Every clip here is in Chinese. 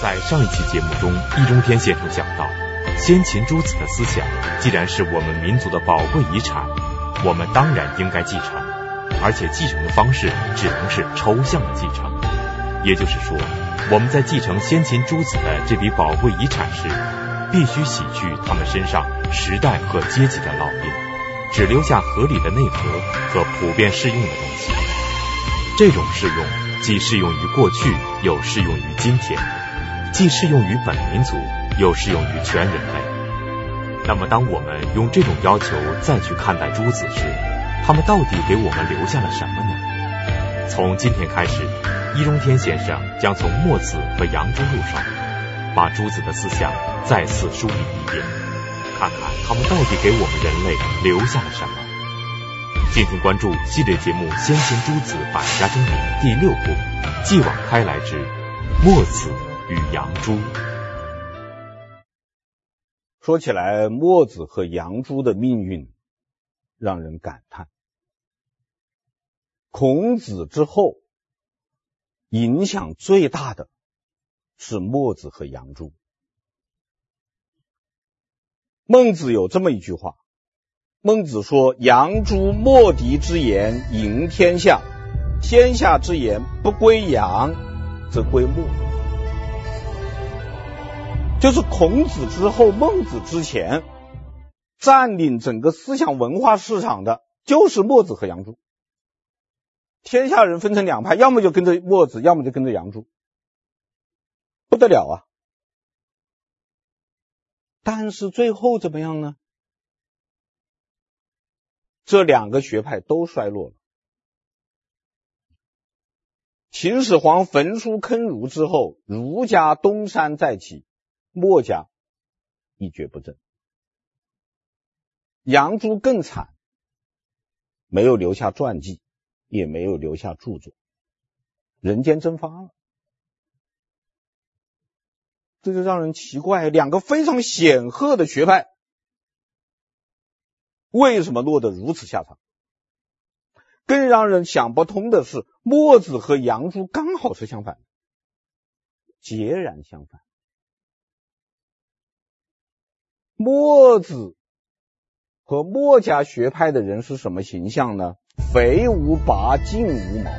在上一期节目中，易中天先生讲到，先秦诸子的思想既然是我们民族的宝贵遗产，我们当然应该继承，而且继承的方式只能是抽象的继承。也就是说，我们在继承先秦诸子的这笔宝贵遗产时，必须洗去他们身上时代和阶级的烙印，只留下合理的内核和普遍适用的东西。这种适用既适用于过去，又适用于今天；既适用于本民族，又适用于全人类。那么，当我们用这种要求再去看待诸子时，他们到底给我们留下了什么呢？从今天开始，易中天先生将从墨子和杨朱入手，把诸子的思想再次梳理一遍，看看他们到底给我们人类留下了什么。敬请关注系列节目《先秦诸子百家争鸣》第六部《继往开来之墨子与杨朱》。说起来，墨子和杨朱的命运让人感叹。孔子之后，影响最大的是墨子和杨朱。孟子有这么一句话。孟子说：“杨朱莫敌之言，赢天下；天下之言不归杨，则归墨。”就是孔子之后，孟子之前，占领整个思想文化市场的，就是墨子和杨朱。天下人分成两派，要么就跟着墨子，要么就跟着杨朱，不得了啊！但是最后怎么样呢？这两个学派都衰落了。秦始皇焚书坑儒之后，儒家东山再起，墨家一蹶不振。杨朱更惨，没有留下传记，也没有留下著作，人间蒸发了。这就让人奇怪，两个非常显赫的学派。为什么落得如此下场？更让人想不通的是，墨子和杨朱刚好是相反，截然相反。墨子和墨家学派的人是什么形象呢？肥无拔，劲无毛。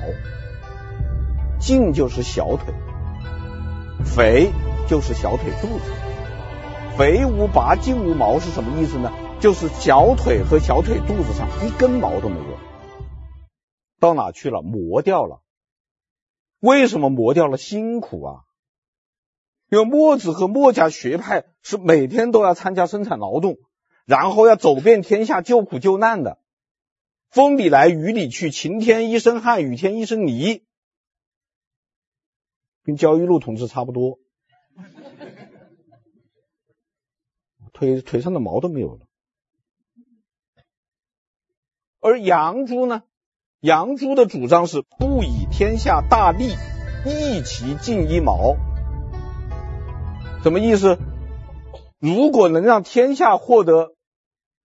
劲就是小腿，肥就是小腿肚子。肥无拔，劲无毛是什么意思呢？就是小腿和小腿肚子上一根毛都没有，到哪去了？磨掉了。为什么磨掉了？辛苦啊！因为墨子和墨家学派是每天都要参加生产劳动，然后要走遍天下救苦救难的，风里来雨里去，晴天一身汗，雨天一身泥，跟焦裕禄同志差不多，腿腿上的毛都没有了。而杨朱呢？杨朱的主张是不以天下大利，一其尽一毛。什么意思？如果能让天下获得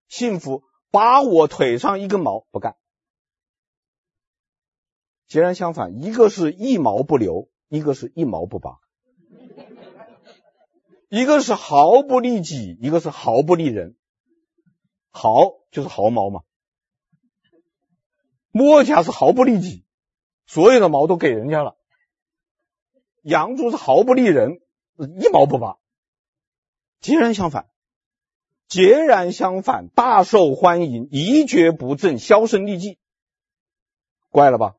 幸福，拔我腿上一根毛不干。截然相反，一个是一毛不留，一个是一毛不拔。一个是毫不利己，一个是毫不利人。毫就是毫毛嘛。墨家是毫不利己，所有的毛都给人家了；杨朱是毫不利人，一毛不拔。截然相反，截然相反，大受欢迎，一蹶不振，销声匿迹，怪了吧？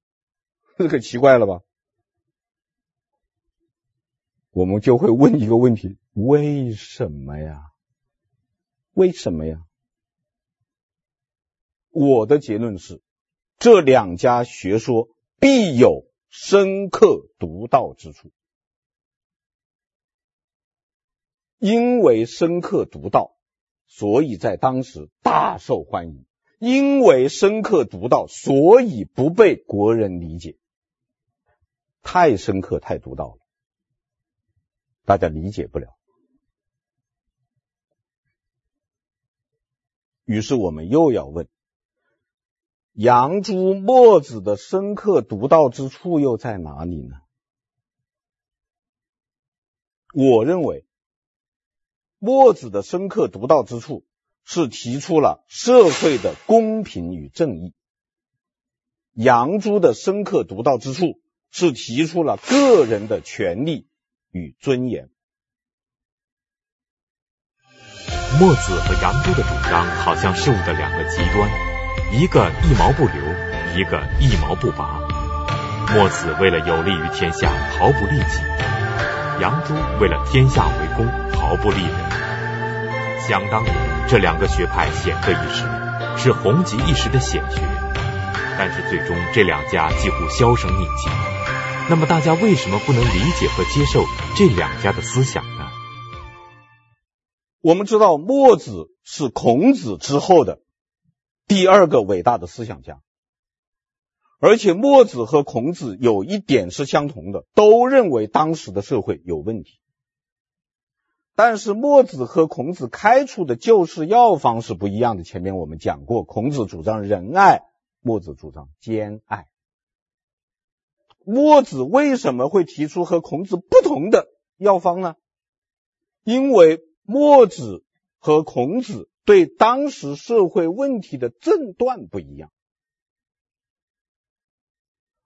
这可奇怪了吧？我们就会问一个问题：为什么呀？为什么呀？我的结论是，这两家学说必有深刻独到之处，因为深刻独到，所以在当时大受欢迎；因为深刻独到，所以不被国人理解。太深刻、太独到了，大家理解不了。于是我们又要问。杨朱、墨子的深刻独到之处又在哪里呢？我认为墨子的深刻独到之处是提出了社会的公平与正义，杨朱的深刻独到之处是提出了个人的权利与尊严。墨子和杨朱的主张好像事物的两个极端，一个一毛不留，一个一毛不拔。墨子为了有利于天下，毫不利己；杨朱为了天下为公，毫不利人。想当年，这两个学派显赫一时，是红极一时的显学。但是最终，这两家几乎销声匿迹。那么，大家为什么不能理解和接受这两家的思想呢？我们知道，墨子是孔子之后的第二个伟大的思想家，而且墨子和孔子有一点是相同的，都认为当时的社会有问题。但是墨子和孔子开出的救世药方是不一样的。前面我们讲过，孔子主张仁爱，墨子主张兼爱。墨子为什么会提出和孔子不同的药方呢？因为墨子和孔子对当时社会问题的诊断不一样。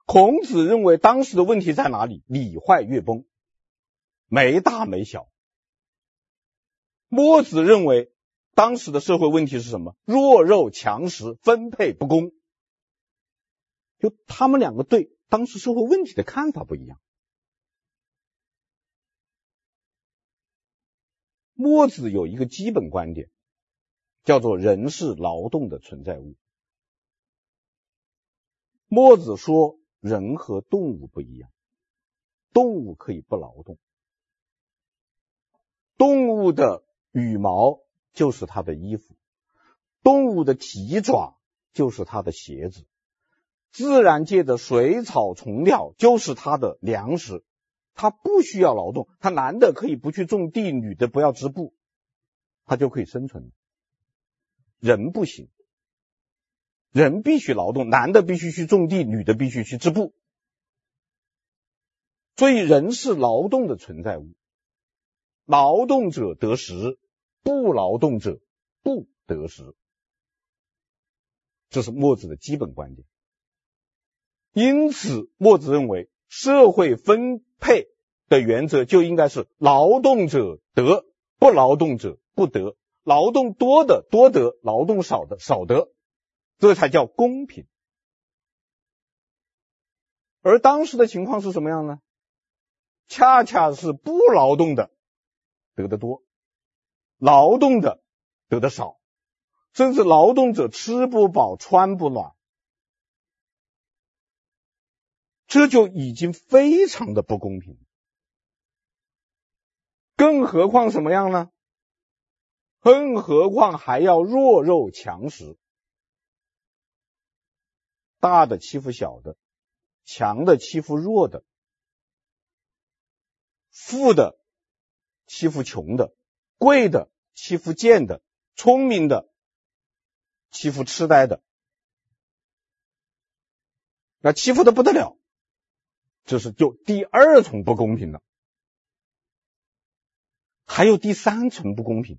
孔子认为当时的问题在哪里？礼坏乐崩，没大没小。墨子认为当时的社会问题是什么？弱肉强食，分配不公。就他们两个对当时社会问题的看法不一样。墨子有一个基本观点，叫做“人是劳动的存在物”。墨子说，人和动物不一样，动物可以不劳动，动物的羽毛就是它的衣服，动物的蹄爪就是它的鞋子，自然界的水草虫鸟就是它的粮食。他不需要劳动，他男的可以不去种地，女的不要织布，他就可以生存。人不行，人必须劳动，男的必须去种地，女的必须去织布。所以人是劳动的存在物，劳动者得食，不劳动者不得食。这是墨子的基本观点。因此，墨子认为社会分。配的原则就应该是劳动者得，不劳动者不得。劳动多的多得，劳动少的少得，这才叫公平。而当时的情况是什么样呢？恰恰是不劳动的得的多，劳动的得的少，甚至劳动者吃不饱穿不暖。这就已经非常的不公平，更何况什么样呢？更何况还要弱肉强食，大的欺负小的，强的欺负弱的，富的欺负穷的，贵的欺负贱的，聪明的欺负痴呆的，那欺负的不得了。这是就第二重不公平了，还有第三层不公平，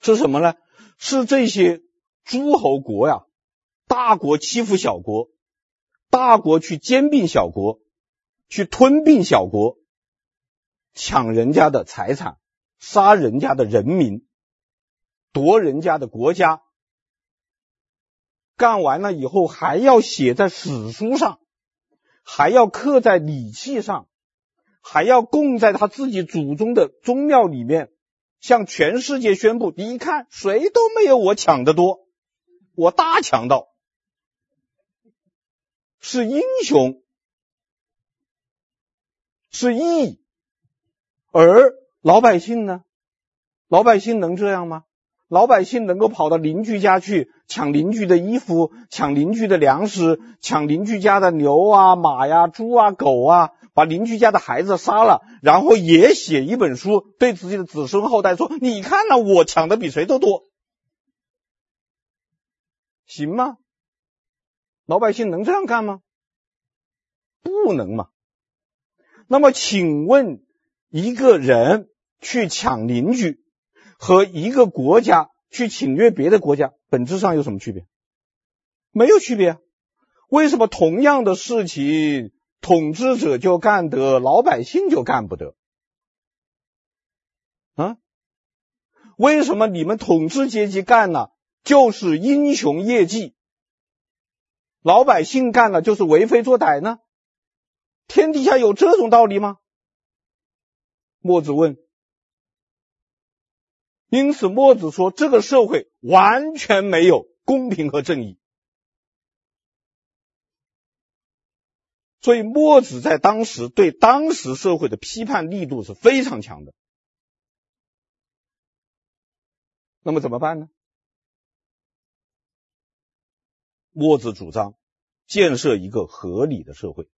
是什么呢？是这些诸侯国呀，大国欺负小国，大国去兼并小国，去吞并小国，抢人家的财产，杀人家的人民，夺人家的国家，干完了以后还要写在史书上。还要刻在礼器上，还要供在他自己祖宗的宗庙里面，向全世界宣布：你看，谁都没有我抢的多，我大强盗，是英雄，是义。而老百姓呢？老百姓能这样吗？老百姓能够跑到邻居家去抢邻居的衣服，抢邻居的粮食，抢邻居家的牛啊、马呀、猪啊、狗啊，把邻居家的孩子杀了，然后也写一本书，对自己的子孙后代说：“你看呐，我抢的比谁都多，行吗？老百姓能这样干吗？不能嘛。那么，请问一个人去抢邻居和一个国家去侵略别的国家，本质上有什么区别？没有区别。为什么同样的事情，统治者就干得，老百姓就干不得？啊？为什么你们统治阶级干了就是英雄业绩，老百姓干了就是为非作歹呢？天底下有这种道理吗？墨子问。因此，墨子说这个社会完全没有公平和正义。所以，墨子在当时对当时社会的批判力度是非常强的。那么怎么办呢？墨子主张建设一个合理的社会。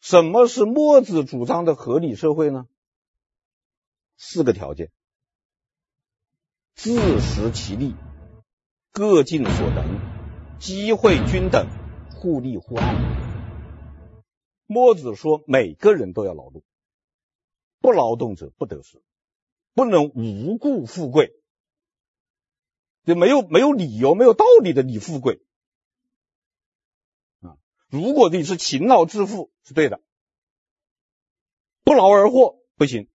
什么是墨子主张的合理社会呢？四个条件：自食其力，各尽所能，机会均等。互利互爱。墨子说，每个人都要劳动，不劳动者不得食，不能无故富贵，就没有没有理由、没有道理的你富贵！如果你是勤劳致富是对的，不劳而获不行。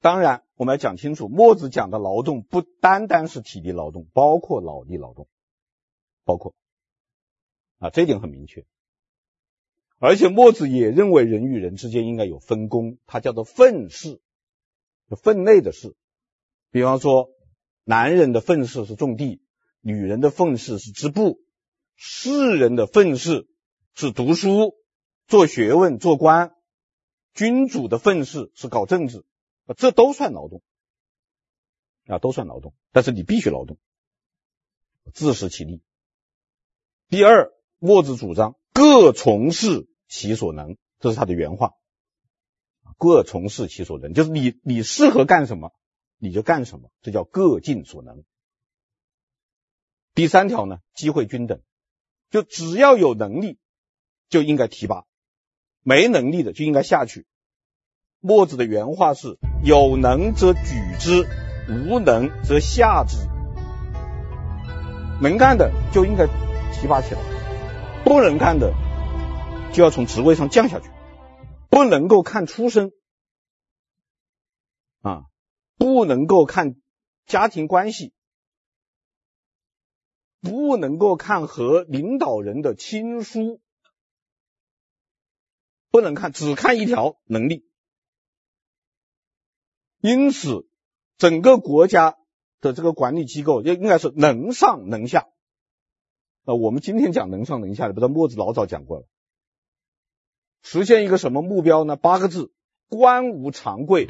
当然，我们要讲清楚，墨子讲的劳动不单单是体力劳动，包括脑力劳动，包括。啊，这一点很明确，而且墨子也认为人与人之间应该有分工，它叫做分事，分内的事。比方说，男人的分事是种地，女人的分事是织布，士人的分事是读书、做学问、做官，君主的分事是搞政治，这都算劳动，啊，都算劳动，但是你必须劳动，自食其力。第二。墨子主张各从事其所能，这是他的原话。各从事其所能，就是你你适合干什么，你就干什么，这叫各尽所能。第三条呢，机会均等，就只要有能力就应该提拔，没能力的就应该下去。墨子的原话是：有能则举之，无能则下之。能干的就应该提拔起来。不能干的，就要从职位上降下去，不能够看出身啊，不能够看家庭关系，不能够看和领导人的亲疏，不能看，只看一条能力。因此，整个国家的这个管理机构应该是能上能下。那我们今天讲能上能下的，不知道墨子老早讲过了。实现一个什么目标呢？八个字：官无长贵，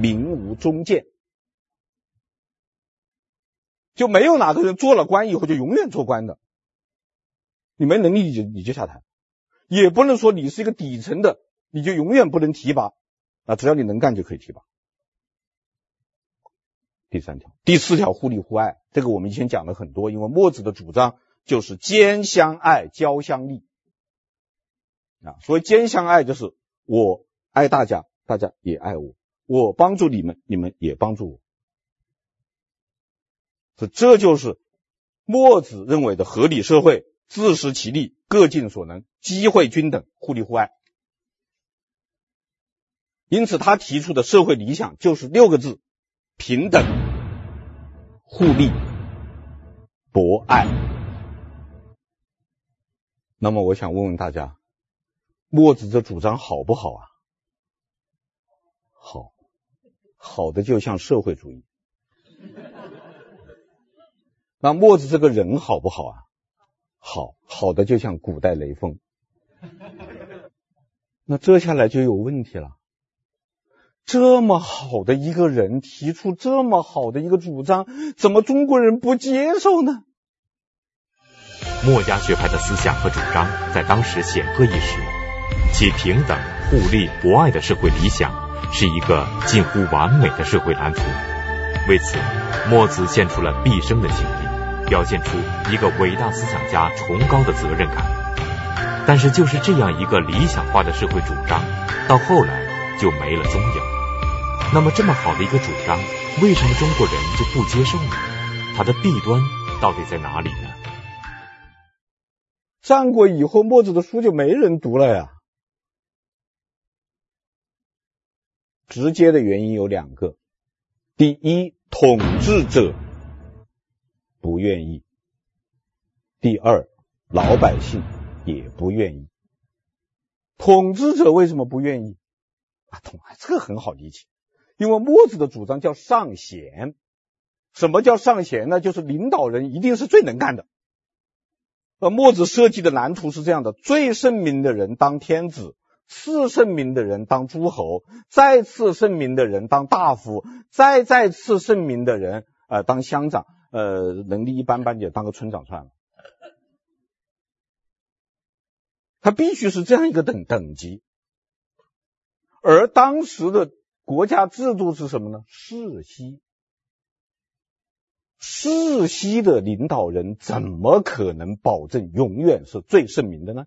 民无忠谏。就没有哪个人做了官以后就永远做官的。你没能力你就你就下台，也不能说你是一个底层的你就永远不能提拔啊，只要你能干就可以提拔。第三条，第四条，互利互爱。这个我们以前讲了很多，因为墨子的主张。就是兼相爱，交相利啊！所谓兼相爱，就是我爱大家，大家也爱我；我帮助你们，你们也帮助我。这这就是墨子认为的合理社会：自食其力，各尽所能，机会均等，互利互爱。因此，他提出的社会理想就是六个字：平等、互利、博爱。那么我想问问大家，墨子这主张好不好啊？好，好的就像社会主义。那墨子这个人好不好啊？好，好的就像古代雷锋。那这下来就有问题了。这么好的一个人提出这么好的一个主张，怎么中国人不接受呢？墨家学派的思想和主张在当时显赫一时，其平等、互利、博爱的社会理想是一个近乎完美的社会蓝图。为此，墨子献出了毕生的精力，表现出一个伟大思想家崇高的责任感。但是就是这样一个理想化的社会主张，到后来就没了踪影。那么这么好的一个主张，为什么中国人就不接受呢？它的弊端到底在哪里呢？战国以后，墨子的书就没人读了呀。直接的原因有两个：第一，统治者不愿意；第二，老百姓也不愿意。统治者为什么不愿意？啊，统啊，这个很好理解，因为墨子的主张叫尚贤。什么叫尚贤呢？就是领导人一定是最能干的。而墨子设计的蓝图是这样的：最圣明的人当天子。次圣明的人当诸侯，再次圣明的人当大夫，再再次圣明的人呃当乡长，呃能力一般般就当个村长算了。他必须是这样一个等等级，而当时的国家制度是什么呢？世袭，世袭的领导人怎么可能保证永远是最圣明的呢？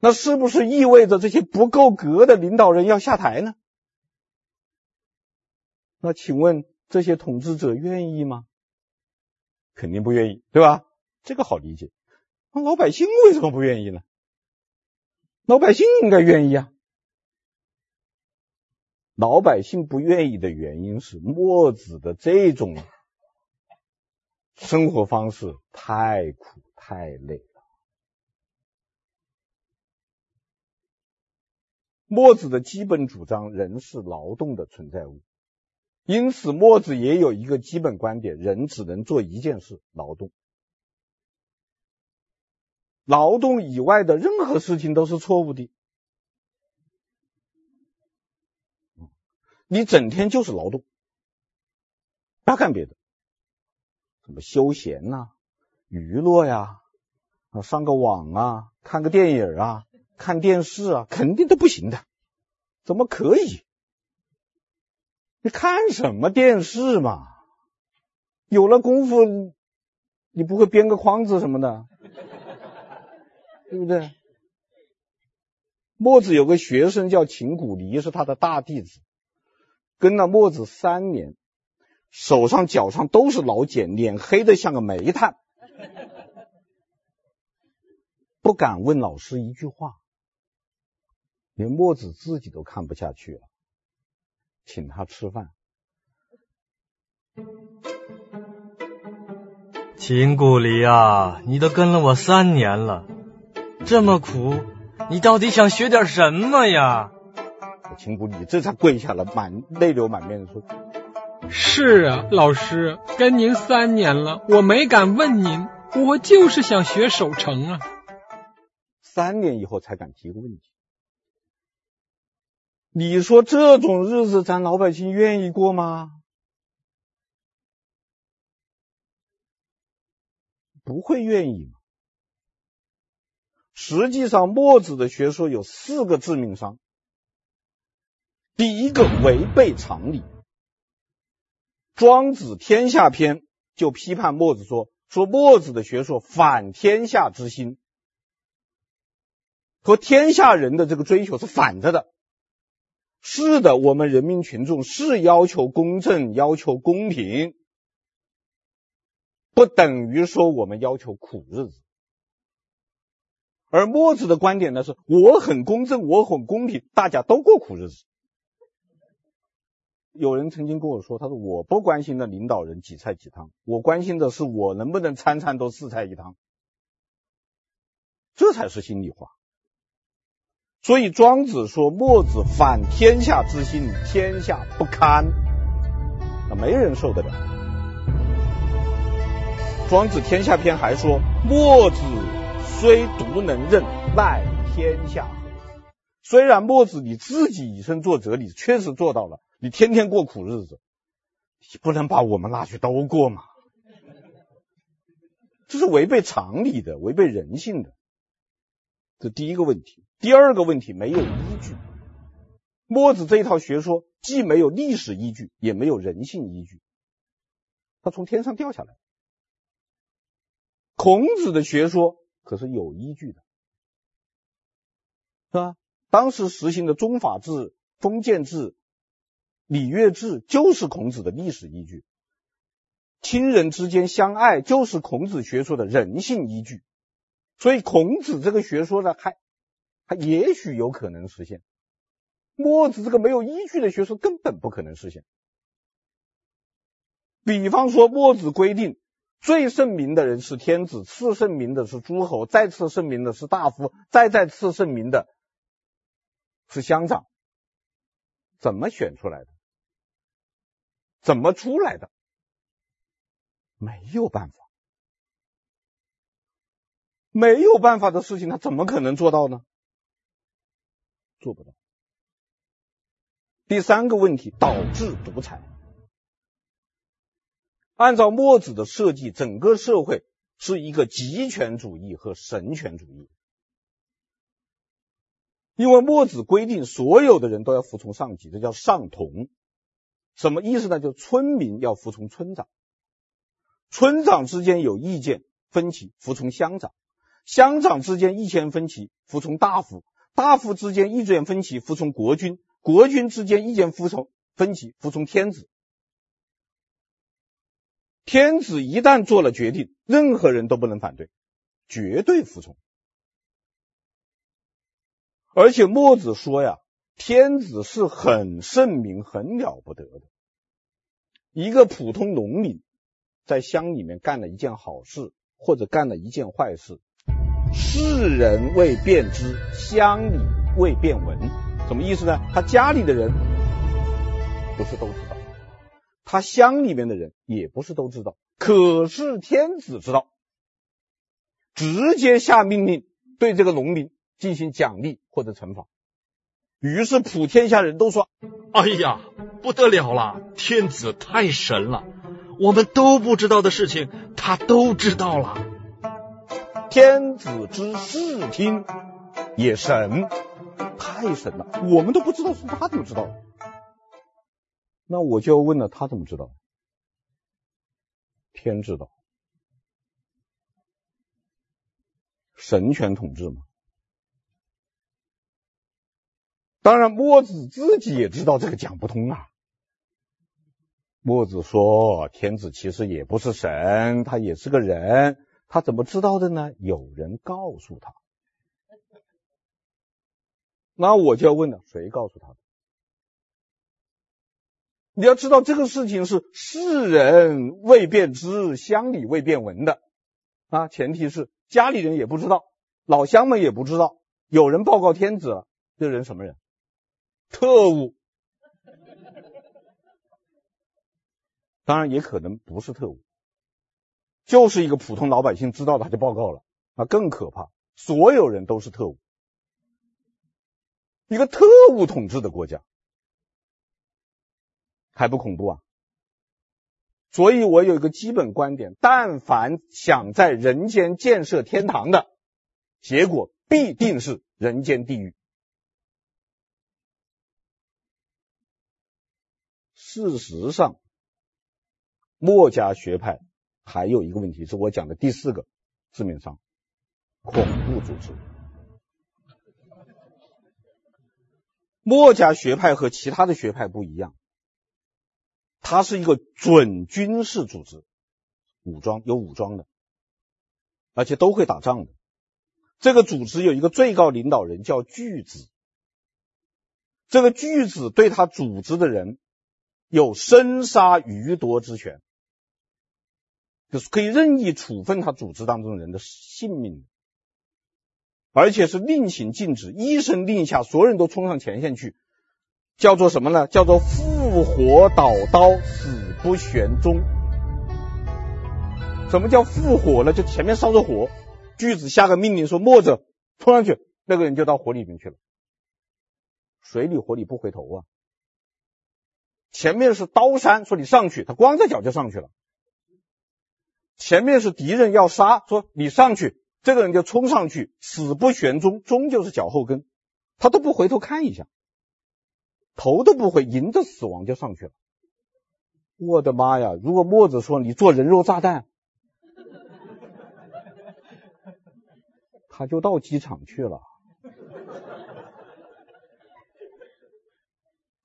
那是不是意味着这些不够格的领导人要下台呢？那请问这些统治者愿意吗？肯定不愿意，对吧？这个好理解。那老百姓为什么不愿意呢？老百姓应该愿意啊。老百姓不愿意的原因是墨子的这种生活方式太苦太累了。墨子的基本主张，人是劳动的存在物，因此墨子也有一个基本观点：人只能做一件事，劳动。劳动以外的任何事情都是错误的。你整天就是劳动，不要干别的，什么休闲呐、娱乐呀，啊，上个网啊，看个电影啊。看电视啊，肯定都不行的，怎么可以？你看什么电视嘛？有了功夫，你不会编个框子什么的，对不对？墨子有个学生叫秦古离，是他的大弟子，跟了墨子三年，手上脚上都是老茧，脸黑得像个煤炭，不敢问老师一句话。连墨子自己都看不下去了，请他吃饭。秦古离啊，你都跟了我三年了，这么苦，你到底想学点什么呀？秦古离这才跪下了，满泪流满面的说：“是啊，老师，跟您三年了，我没敢问您，我就是想学守城啊。”三年以后才敢提个问题。你说这种日子咱老百姓愿意过吗？不会愿意。实际上，墨子的学说有四个致命伤。第一个，违背常理。庄子《天下篇》就批判墨子说：“说墨子的学说反天下之心，和天下人的这个追求是反着的。”是的，我们人民群众是要求公正、要求公平，不等于说我们要求苦日子。而墨子的观点呢是，我很公正，我很公平，大家都过苦日子。有人曾经跟我说，他说我不关心的领导人几菜几汤，我关心的是我能不能餐餐都四菜一汤，这才是心里话。所以庄子说墨子反天下之心，天下不堪，那没人受得了。庄子天下篇还说墨子虽独能任，奈天下何？虽然墨子你自己以身作则，你确实做到了，你天天过苦日子，你不能把我们拉去都过嘛？这是违背常理的，违背人性的。这第一个问题。第二个问题，没有依据。墨子这一套学说既没有历史依据，也没有人性依据，他从天上掉下来。孔子的学说可是有依据的，是吧？当时实行的宗法制、封建制、礼乐制，就是孔子的历史依据。亲人之间相爱，就是孔子学说的人性依据。所以，孔子这个学说呢，还还也许有可能实现。墨子这个没有依据的学说，根本不可能实现。比方说，墨子规定最圣明的人是天子，次圣明的是诸侯，再次圣明的是大夫，再再次圣明的是乡长。怎么选出来的？怎么出来的？没有办法，没有办法的事情，他怎么可能做到呢？做不到。第三个问题，导致独裁。按照墨子的设计，整个社会是一个极权主义和神权主义。因为墨子规定，所有的人都要服从上级，这叫上同。什么意思呢？就村民要服从村长，村长之间有意见分歧，服从乡长；乡长之间意见分歧，服从大夫；大夫之间意见分歧，服从国君；国君之间意见服从分歧，服从天子。天子一旦做了决定，任何人都不能反对，绝对服从。而且墨子说呀，天子是很圣明、很了不得的。一个普通农民在乡里面干了一件好事，或者干了一件坏事，世人未辨之，乡里未辨闻。什么意思呢？他家里的人不是都知道。他乡里面的人也不是都知道，可是天子知道，直接下命令对这个农民进行奖励或者惩罚。于是普天下人都说：“哎呀，不得了了！天子太神了，我们都不知道的事情，他都知道了。天子之视听也神，太神了，我们都不知道，是他怎么知道？”那我就要问了，他怎么知道？天知道，神权统治嘛。当然，墨子自己也知道这个讲不通啊。墨子说，天子其实也不是神，他也是个人，他怎么知道的呢？有人告诉他。那我就要问了，谁告诉他的？你要知道这个事情是世人未辨知，乡里未辨闻的啊，前提是家里人也不知道，老乡们也不知道，有人报告天子了，这人什么人？特务，当然也可能不是特务，就是一个普通老百姓知道他就报告了，那更可怕，所有人都是特务，一个特务统治的国家。还不恐怖啊？所以我有一个基本观点：但凡想在人间建设天堂的，结果必定是人间地狱。事实上，墨家学派还有一个问题，是我讲的第四个致命伤：恐怖组织。墨家学派和其他的学派不一样。它是一个准军事组织，武装有武装的，而且都会打仗的。这个组织有一个最高领导人叫巨子，这个巨子对他组织的人有生杀予夺之权，就是可以任意处分他组织当中人的性命，而且是令行禁止，一声令下，所有人都冲上前线去。叫做什么呢？叫做复火蹈刀，死不旋踪。什么叫复活呢？就前面烧着火，巨子下个命令说墨子冲上去，那个人就到火里面去了。水里火里不回头啊！前面是刀山，说你上去，他光着脚就上去了。前面是敌人要杀，说你上去，这个人就冲上去，死不旋踪，踪就是脚后跟，他都不回头看一下。头都不回，迎着死亡就上去了。我的妈呀！如果墨子说你做人肉炸弹，他就到机场去了。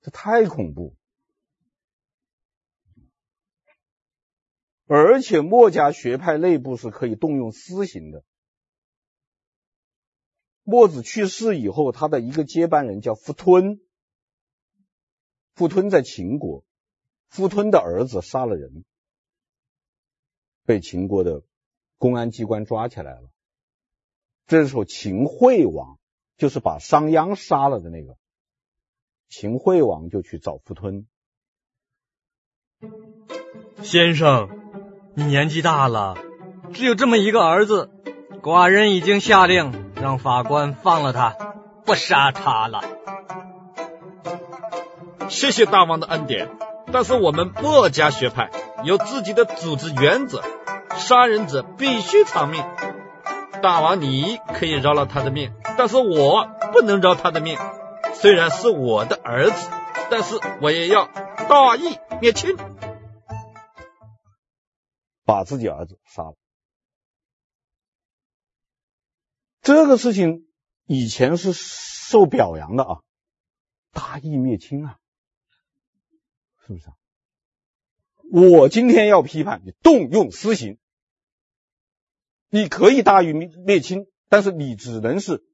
这太恐怖。而且墨家学派内部是可以动用私刑的。墨子去世以后，他的一个接班人叫傅吞。傅吞在秦国，傅吞的儿子杀了人，被秦国的公安机关抓起来了。这时候，秦惠王就是把商鞅杀了的那个，秦惠王就去找傅吞。先生，你年纪大了，只有这么一个儿子，寡人已经下令让法官放了他，不杀他了。谢谢大王的恩典，但是我们墨家学派有自己的组织原则，杀人者必须偿命。大王你可以饶了他的命，但是我不能饶他的命。虽然是我的儿子，但是我也要大义灭亲，把自己儿子杀了。这个事情以前是受表扬的啊，大义灭亲啊。是不是啊？我今天要批判你动用私刑，你可以大义灭灭亲，但是你只能是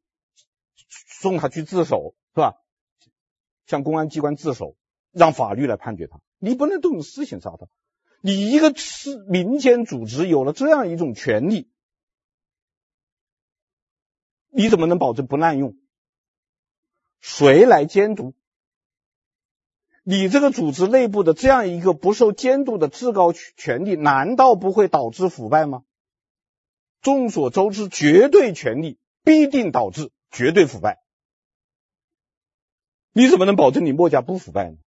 送他去自首，是吧？向公安机关自首，让法律来判决他。你不能动用私刑杀他。你一个是民间组织有了这样一种权利，你怎么能保证不滥用？谁来监督？你这个组织内部的这样一个不受监督的至高权力，难道不会导致腐败吗？众所周知，绝对权力必定导致绝对腐败。你怎么能保证你墨家不腐败呢？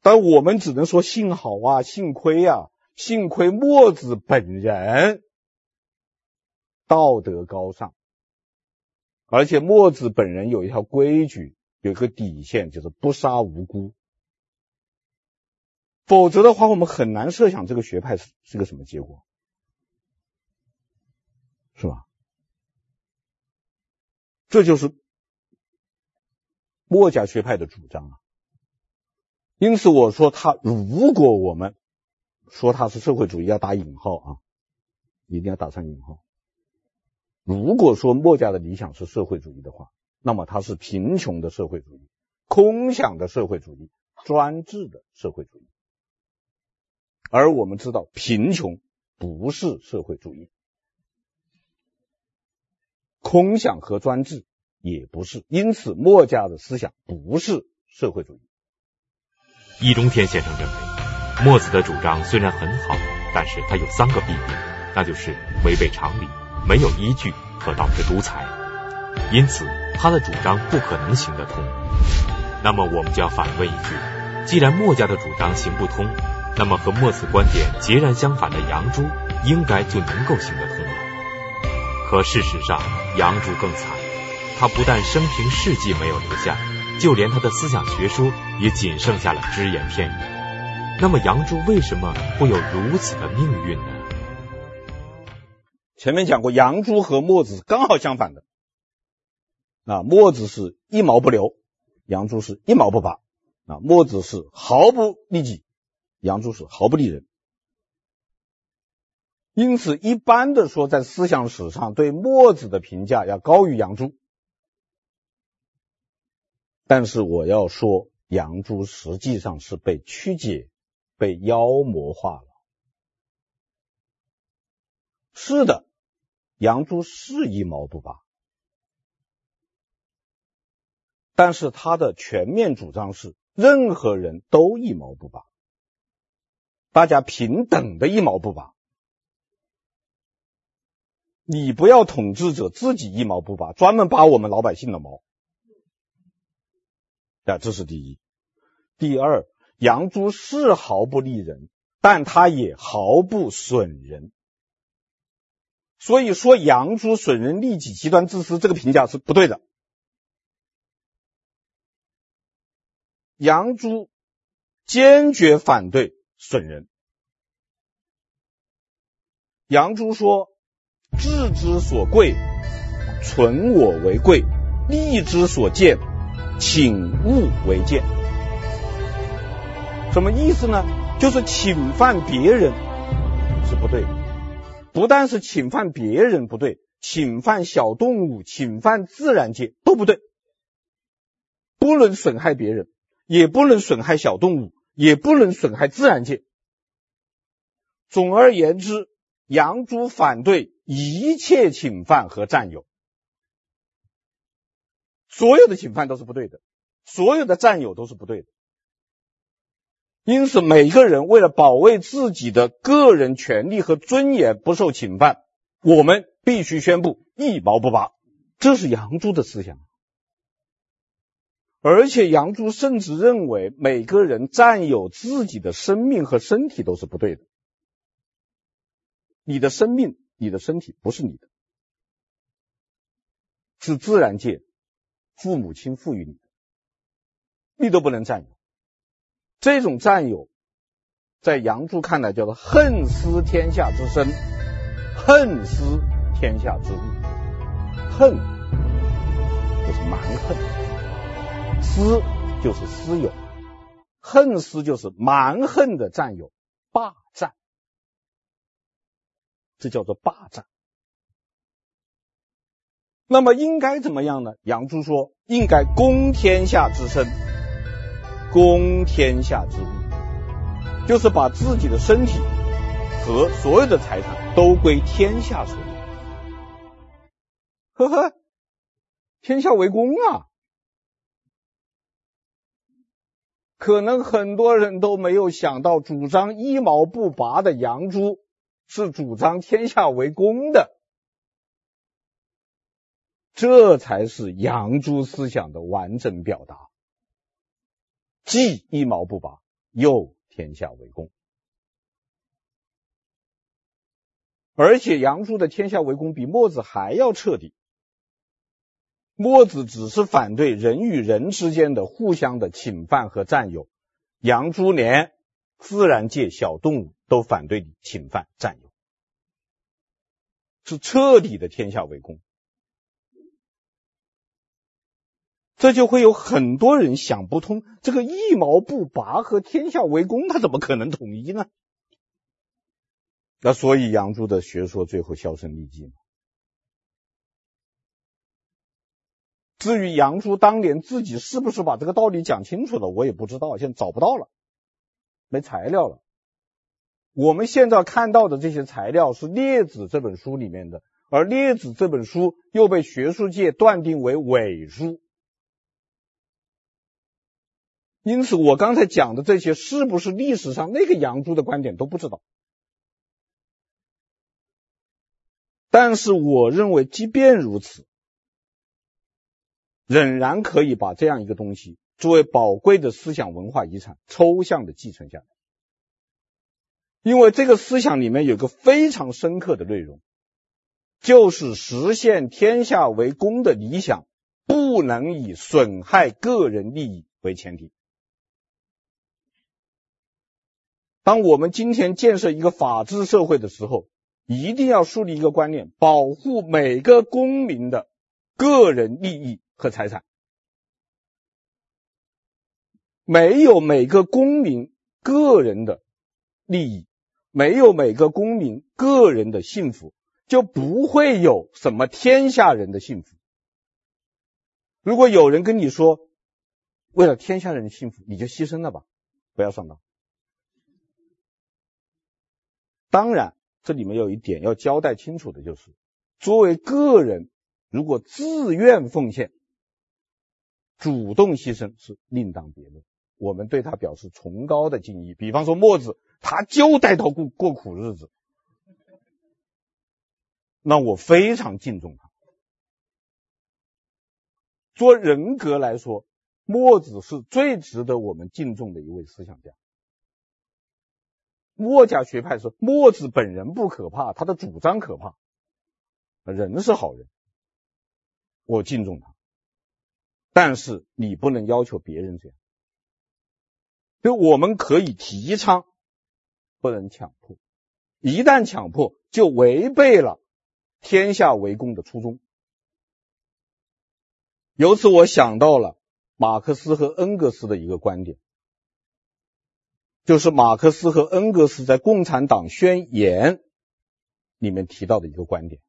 但我们只能说幸好啊，幸亏啊，幸亏墨子本人道德高尚，而且墨子本人有一条规矩。有一个底线，就是不杀无辜，否则的话，我们很难设想这个学派是是个什么结果，是吧？这就是墨家学派的主张啊。因此，我说他，如果我们说他是社会主义，要打引号啊，一定要打上引号。如果说墨家的理想是社会主义的话。那么它是贫穷的社会主义，空想的社会主义，专制的社会主义。而我们知道，贫穷不是社会主义，空想和专制也不是。因此，墨家的思想不是社会主义。易中天先生认为，墨子的主张虽然很好，但是他有三个弊病，那就是违背常理，没有依据和导致独裁。因此，他的主张不可能行得通。那么，我们就要反问一句：既然墨家的主张行不通，那么和墨子观点截然相反的杨朱应该就能够行得通了。可事实上，杨朱更惨，他不但生平事迹没有留下，就连他的思想学说也仅剩下了只言片语。那么，杨朱为什么会有如此的命运呢？前面讲过，杨朱和墨子刚好相反的。啊，墨子是一毛不留，杨朱是一毛不拔。啊，墨子是毫不利己，杨朱是毫不利人。因此，一般的说，在思想史上对墨子的评价要高于杨朱。但是我要说，杨朱实际上是被曲解、被妖魔化了。是的，杨朱是一毛不拔。但是他的全面主张是，任何人都一毛不拔，大家平等的一毛不拔。你不要统治者自己一毛不拔，专门拔我们老百姓的毛。啊，这是第一。第二，杨朱是毫不利人，但他也毫不损人。所以说，杨朱损人利己、极端自私，这个评价是不对的。杨朱坚决反对损人。杨朱说：“智之所贵，存我为贵；利之所贱，请勿为贱。什么意思呢？就是侵犯别人是不对，不但是侵犯别人不对，侵犯小动物、侵犯自然界都不对。不能损害别人，也不能损害小动物，也不能损害自然界。总而言之，杨朱反对一切侵犯和占有，所有的侵犯都是不对的，所有的占有都是不对的。因此，每一个人为了保卫自己的个人权利和尊严不受侵犯，我们必须宣布一毛不拔。这是杨朱的思想。而且，杨朱甚至认为，每个人占有自己的生命和身体都是不对的。你的生命、你的身体不是你的，是自然界父母亲赋予你的，你都不能占有。这种占有，在杨朱看来叫做恨思天下之身，恨思天下之物。恨就是蛮横，思就是私有，恨思就是蛮横的占有，霸占，这叫做霸占。那么应该怎么样呢？杨朱说，应该公天下之身。公天下之物，就是把自己的身体和所有的财产都归天下所有。呵呵，天下为公啊！可能很多人都没有想到，主张一毛不拔的杨朱是主张天下为公的，这才是杨朱思想的完整表达。既一毛不拔，又天下为公，而且杨朱的天下为公比墨子还要彻底。墨子只是反对人与人之间的互相的侵犯和占有，杨朱连自然界小动物都反对你侵犯占有，是彻底的天下为公。这就会有很多人想不通，这个一毛不拔和天下为公，他怎么可能统一呢？那所以杨朱的学说最后销声匿迹。至于杨朱当年自己是不是把这个道理讲清楚了，我也不知道，现在找不到了，没材料了。我们现在看到的这些材料是《列子》这本书里面的，而《列子》这本书又被学术界断定为伪书。因此，我刚才讲的这些是不是历史上那个杨朱的观点都不知道。但是，我认为即便如此，仍然可以把这样一个东西作为宝贵的思想文化遗产抽象的继承下来。因为这个思想里面有个非常深刻的内容，就是实现天下为公的理想不能以损害个人利益为前提。当我们今天建设一个法治社会的时候，一定要树立一个观念，保护每个公民的个人利益和财产。没有每个公民个人的利益，没有每个公民个人的幸福，就不会有什么天下人的幸福。如果有人跟你说，为了天下人的幸福，你就牺牲了吧，不要上当。当然，这里面有一点要交代清楚的，就是作为个人，如果自愿奉献、主动牺牲是另当别论，我们对他表示崇高的敬意。比方说墨子，他就带头过过苦日子，那我非常敬重他。做人格来说，墨子是最值得我们敬重的一位思想家。墨家学派说，墨子本人不可怕，他的主张可怕。人是好人，我敬重他，但是你不能要求别人这样。就我们可以提倡，不能强迫。一旦强迫，就违背了天下为公的初衷。由此，我想到了马克思和恩格斯的一个观点，就是马克思和恩格斯在《共产党宣言》里面提到的一个观点。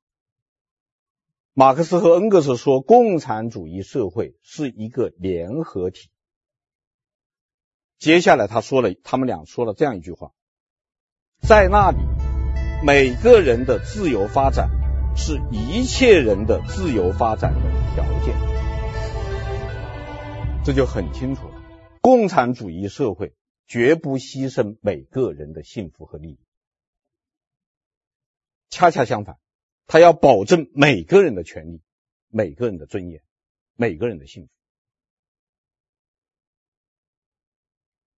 马克思和恩格斯说，共产主义社会是一个联合体。接下来他说了，他们俩说了这样一句话：在那里，每个人的自由发展是一切人的自由发展的条件。这就很清楚了，共产主义社会绝不牺牲每个人的幸福和利益，恰恰相反。他要保证每个人的权利、每个人的尊严、每个人的幸福。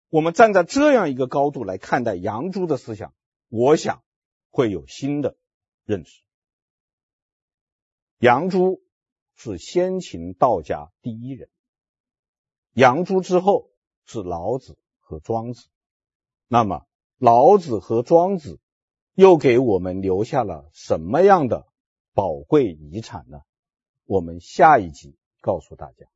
我们站在这样一个高度来看待杨朱的思想，我想会有新的认识。杨朱是先秦道家第一人，杨朱之后是老子和庄子。那么，老子和庄子。又给我们留下了什么样的宝贵遗产呢？我们下一集告诉大家。